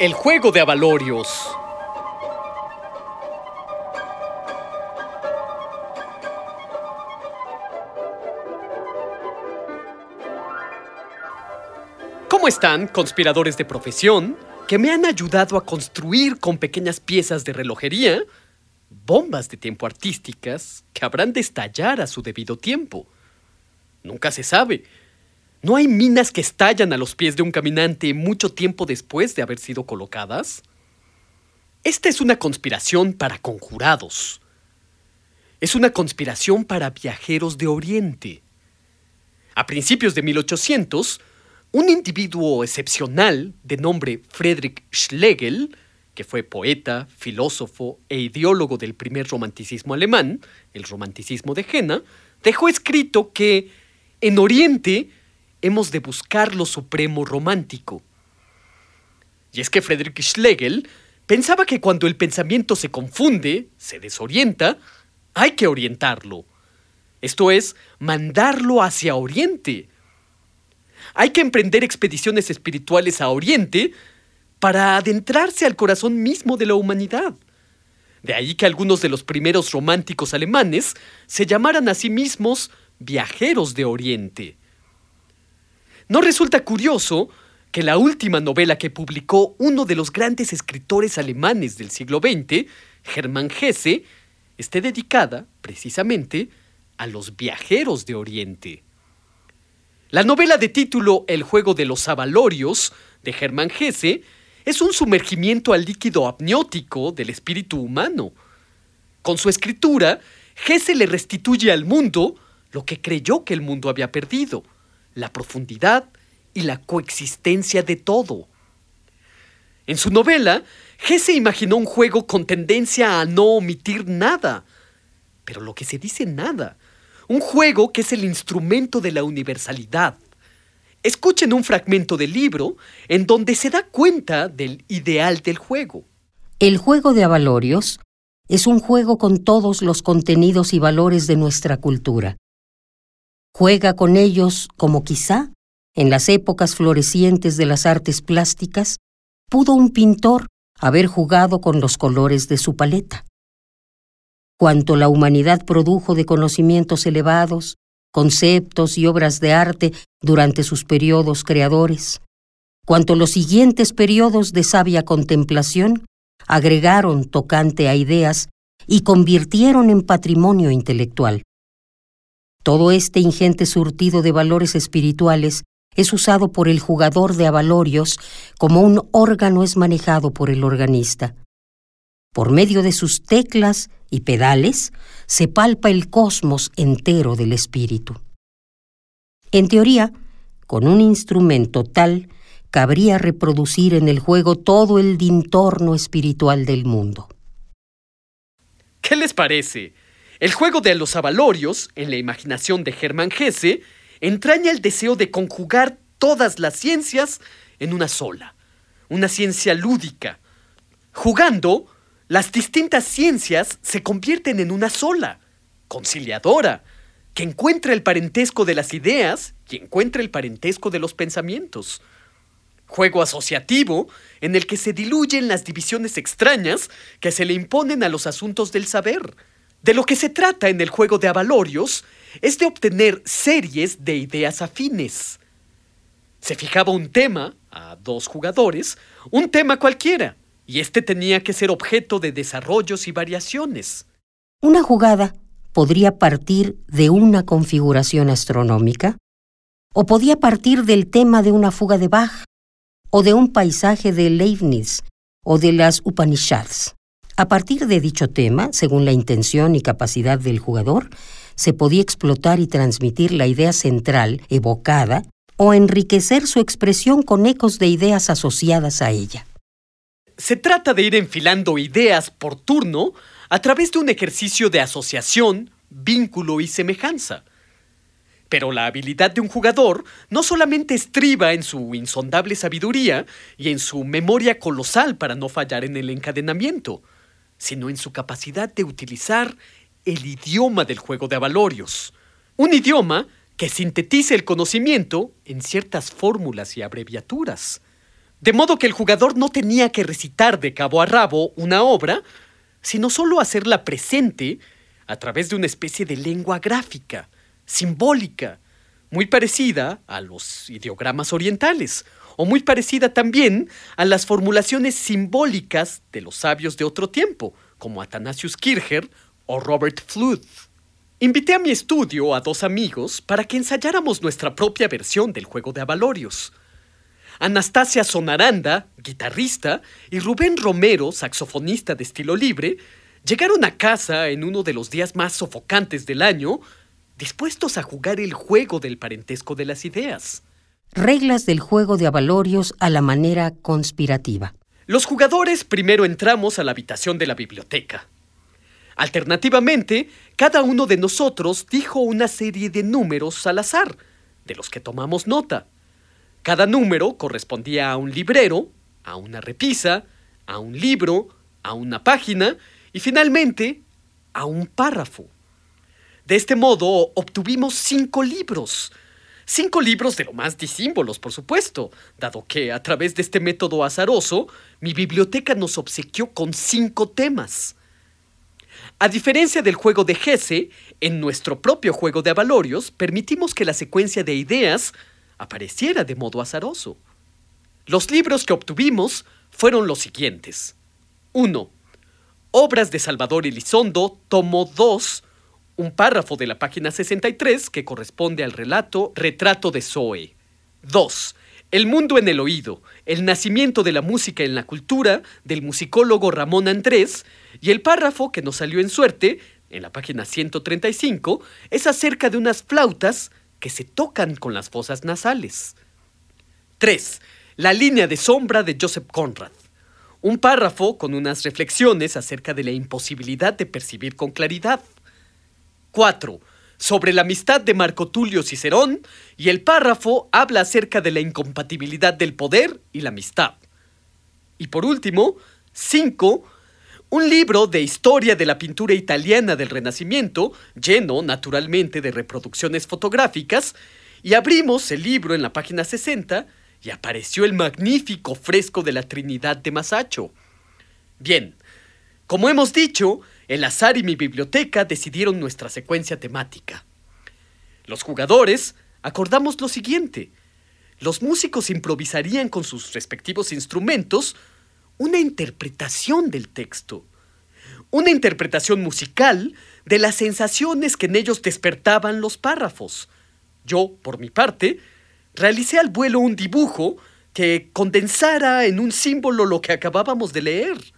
El juego de avalorios. ¿Cómo están, conspiradores de profesión, que me han ayudado a construir con pequeñas piezas de relojería bombas de tiempo artísticas que habrán de estallar a su debido tiempo? Nunca se sabe. ¿No hay minas que estallan a los pies de un caminante mucho tiempo después de haber sido colocadas? Esta es una conspiración para conjurados. Es una conspiración para viajeros de Oriente. A principios de 1800, un individuo excepcional de nombre Friedrich Schlegel, que fue poeta, filósofo e ideólogo del primer romanticismo alemán, el romanticismo de Jena, dejó escrito que en Oriente hemos de buscar lo supremo romántico. Y es que Friedrich Schlegel pensaba que cuando el pensamiento se confunde, se desorienta, hay que orientarlo. Esto es, mandarlo hacia Oriente. Hay que emprender expediciones espirituales a Oriente para adentrarse al corazón mismo de la humanidad. De ahí que algunos de los primeros románticos alemanes se llamaran a sí mismos viajeros de Oriente. ¿No resulta curioso que la última novela que publicó uno de los grandes escritores alemanes del siglo XX, Hermann Hesse, esté dedicada, precisamente, a los viajeros de Oriente? La novela de título El juego de los avalorios, de Hermann Hesse, es un sumergimiento al líquido amniótico del espíritu humano. Con su escritura, Hesse le restituye al mundo lo que creyó que el mundo había perdido la profundidad y la coexistencia de todo. En su novela, Hesse imaginó un juego con tendencia a no omitir nada, pero lo que se dice nada, un juego que es el instrumento de la universalidad. Escuchen un fragmento del libro en donde se da cuenta del ideal del juego. El juego de avalorios es un juego con todos los contenidos y valores de nuestra cultura Juega con ellos como quizá, en las épocas florecientes de las artes plásticas, pudo un pintor haber jugado con los colores de su paleta. Cuanto la humanidad produjo de conocimientos elevados, conceptos y obras de arte durante sus periodos creadores, cuanto los siguientes periodos de sabia contemplación agregaron tocante a ideas y convirtieron en patrimonio intelectual. Todo este ingente surtido de valores espirituales es usado por el jugador de avalorios como un órgano es manejado por el organista. Por medio de sus teclas y pedales se palpa el cosmos entero del espíritu. En teoría, con un instrumento tal, cabría reproducir en el juego todo el dintorno espiritual del mundo. ¿Qué les parece? El juego de los avalorios, en la imaginación de Hermann Hesse, entraña el deseo de conjugar todas las ciencias en una sola, una ciencia lúdica. Jugando, las distintas ciencias se convierten en una sola, conciliadora, que encuentra el parentesco de las ideas y encuentra el parentesco de los pensamientos. Juego asociativo en el que se diluyen las divisiones extrañas que se le imponen a los asuntos del saber de lo que se trata en el juego de avalorios es de obtener series de ideas afines. Se fijaba un tema a dos jugadores, un tema cualquiera, y este tenía que ser objeto de desarrollos y variaciones. Una jugada podría partir de una configuración astronómica, o podía partir del tema de una fuga de Bach, o de un paisaje de Leibniz, o de las Upanishads. A partir de dicho tema, según la intención y capacidad del jugador, se podía explotar y transmitir la idea central evocada o enriquecer su expresión con ecos de ideas asociadas a ella. Se trata de ir enfilando ideas por turno a través de un ejercicio de asociación, vínculo y semejanza. Pero la habilidad de un jugador no solamente estriba en su insondable sabiduría y en su memoria colosal para no fallar en el encadenamiento, sino en su capacidad de utilizar el idioma del juego de avalorios. Un idioma que sintetice el conocimiento en ciertas fórmulas y abreviaturas. De modo que el jugador no tenía que recitar de cabo a rabo una obra, sino solo hacerla presente a través de una especie de lengua gráfica, simbólica, muy parecida a los ideogramas orientales, o muy parecida también a las formulaciones simbólicas de los sabios de otro tiempo, como Athanasius Kircher o Robert Fluth. Invité a mi estudio a dos amigos para que ensayáramos nuestra propia versión del juego de Avalorios. Anastasia Sonaranda, guitarrista, y Rubén Romero, saxofonista de estilo libre, llegaron a casa en uno de los días más sofocantes del año, dispuestos a jugar el juego del parentesco de las ideas. Reglas del juego de avalorios a la manera conspirativa. Los jugadores primero entramos a la habitación de la biblioteca. Alternativamente, cada uno de nosotros dijo una serie de números al azar, de los que tomamos nota. Cada número correspondía a un librero, a una repisa, a un libro, a una página y finalmente a un párrafo. De este modo obtuvimos cinco libros. Cinco libros de lo más disímbolos, por supuesto, dado que a través de este método azaroso, mi biblioteca nos obsequió con cinco temas. A diferencia del juego de Gese, en nuestro propio juego de avalorios permitimos que la secuencia de ideas apareciera de modo azaroso. Los libros que obtuvimos fueron los siguientes. 1. Obras de Salvador Elizondo, tomo 2, un párrafo de la página 63 que corresponde al relato Retrato de Zoe. 2. El mundo en el oído, el nacimiento de la música en la cultura del musicólogo Ramón Andrés y el párrafo que nos salió en suerte, en la página 135, es acerca de unas flautas que se tocan con las fosas nasales. 3. La línea de sombra de Joseph Conrad. Un párrafo con unas reflexiones acerca de la imposibilidad de percibir con claridad. 4 sobre la amistad de Marco Tulio Cicerón y el párrafo habla acerca de la incompatibilidad del poder y la amistad. Y por último, 5. Un libro de historia de la pintura italiana del Renacimiento, lleno naturalmente de reproducciones fotográficas, y abrimos el libro en la página 60 y apareció el magnífico fresco de la Trinidad de Masacho. Bien, como hemos dicho, el azar y mi biblioteca decidieron nuestra secuencia temática. Los jugadores acordamos lo siguiente. Los músicos improvisarían con sus respectivos instrumentos una interpretación del texto. Una interpretación musical de las sensaciones que en ellos despertaban los párrafos. Yo, por mi parte, realicé al vuelo un dibujo que condensara en un símbolo lo que acabábamos de leer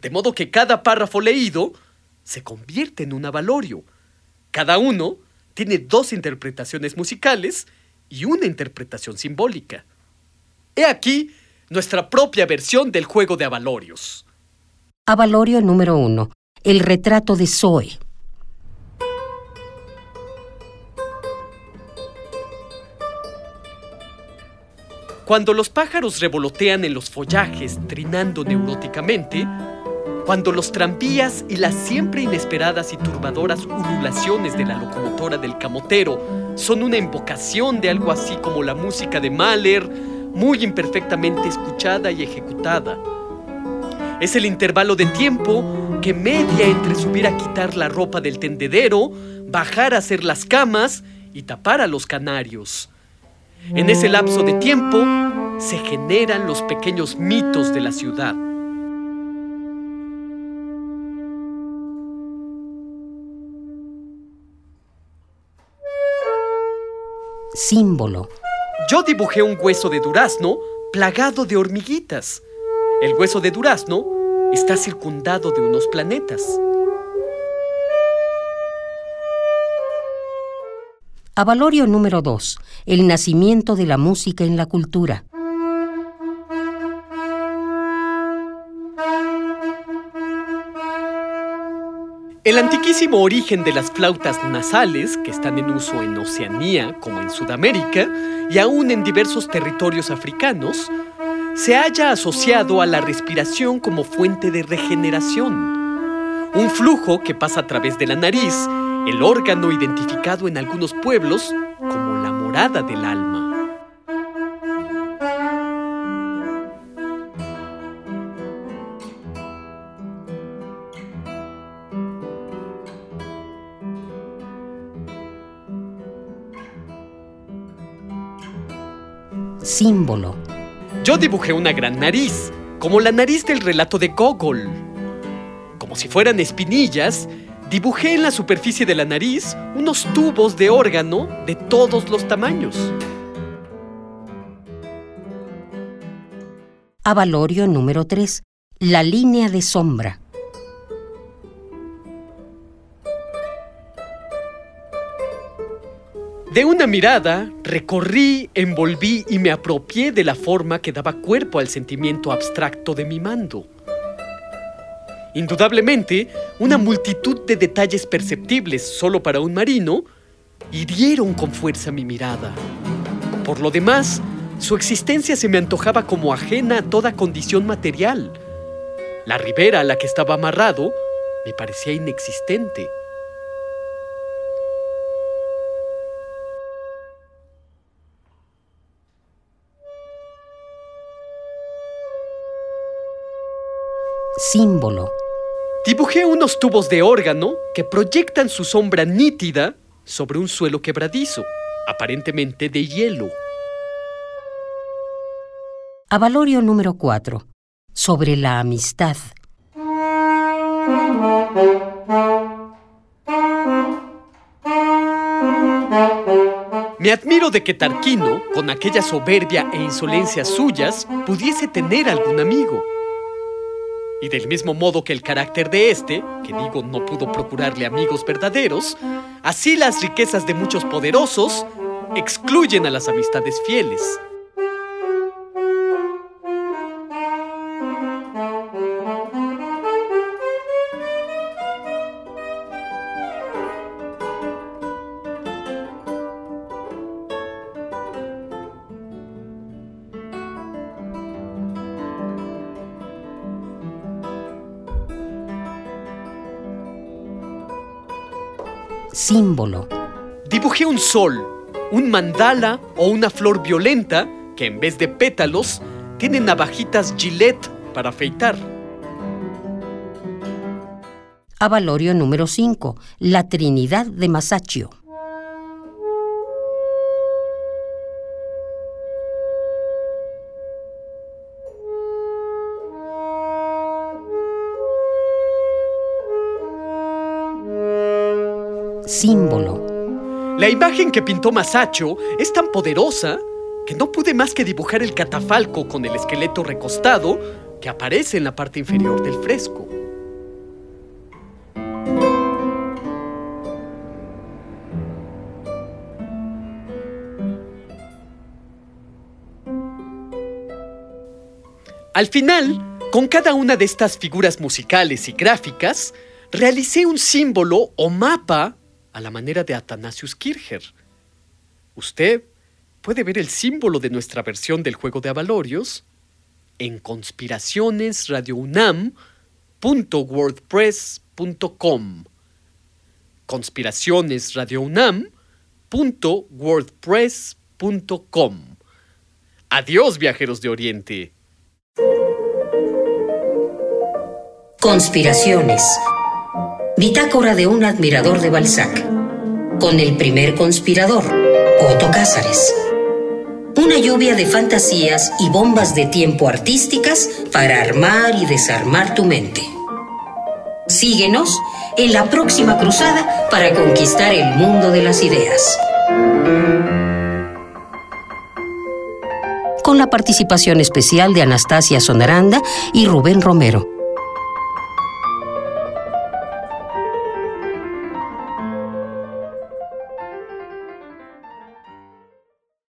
de modo que cada párrafo leído se convierte en un avalorio. Cada uno tiene dos interpretaciones musicales y una interpretación simbólica. He aquí nuestra propia versión del juego de avalorios. Avalorio número uno. El retrato de Zoe. Cuando los pájaros revolotean en los follajes, trinando neuróticamente, cuando los tranvías y las siempre inesperadas y turbadoras ululaciones de la locomotora del camotero son una invocación de algo así como la música de Mahler, muy imperfectamente escuchada y ejecutada. Es el intervalo de tiempo que media entre subir a quitar la ropa del tendedero, bajar a hacer las camas y tapar a los canarios. En ese lapso de tiempo se generan los pequeños mitos de la ciudad. Símbolo. Yo dibujé un hueso de durazno plagado de hormiguitas. El hueso de durazno está circundado de unos planetas. Avalorio número 2. El nacimiento de la música en la cultura. El antiquísimo origen de las flautas nasales, que están en uso en Oceanía como en Sudamérica y aún en diversos territorios africanos, se halla asociado a la respiración como fuente de regeneración. Un flujo que pasa a través de la nariz, el órgano identificado en algunos pueblos como la morada del alma. Símbolo. Yo dibujé una gran nariz, como la nariz del relato de Gogol. Como si fueran espinillas, dibujé en la superficie de la nariz unos tubos de órgano de todos los tamaños. Avalorio número 3. La línea de sombra. De una mirada, recorrí, envolví y me apropié de la forma que daba cuerpo al sentimiento abstracto de mi mando. Indudablemente, una multitud de detalles perceptibles solo para un marino hirieron con fuerza mi mirada. Por lo demás, su existencia se me antojaba como ajena a toda condición material. La ribera a la que estaba amarrado me parecía inexistente. Símbolo. Dibujé unos tubos de órgano que proyectan su sombra nítida sobre un suelo quebradizo, aparentemente de hielo. Avalorio número 4. Sobre la amistad. Me admiro de que Tarquino, con aquella soberbia e insolencia suyas, pudiese tener algún amigo. Y del mismo modo que el carácter de este, que digo no pudo procurarle amigos verdaderos, así las riquezas de muchos poderosos excluyen a las amistades fieles. Símbolo. Dibujé un sol, un mandala o una flor violenta que en vez de pétalos tiene navajitas Gillette para afeitar. Avalorio número 5. La Trinidad de Masaccio. Símbolo. La imagen que pintó Masaccio es tan poderosa que no pude más que dibujar el catafalco con el esqueleto recostado que aparece en la parte inferior del fresco. Al final, con cada una de estas figuras musicales y gráficas, realicé un símbolo o mapa a la manera de Athanasius Kircher. Usted puede ver el símbolo de nuestra versión del juego de avalorios en conspiracionesradiounam.wordpress.com conspiracionesradiounam.wordpress.com Adiós, viajeros de Oriente. Conspiraciones. Bitácora de un admirador de Balzac. Con el primer conspirador, Otto Cázares. Una lluvia de fantasías y bombas de tiempo artísticas para armar y desarmar tu mente. Síguenos en la próxima cruzada para conquistar el mundo de las ideas. Con la participación especial de Anastasia Sonaranda y Rubén Romero.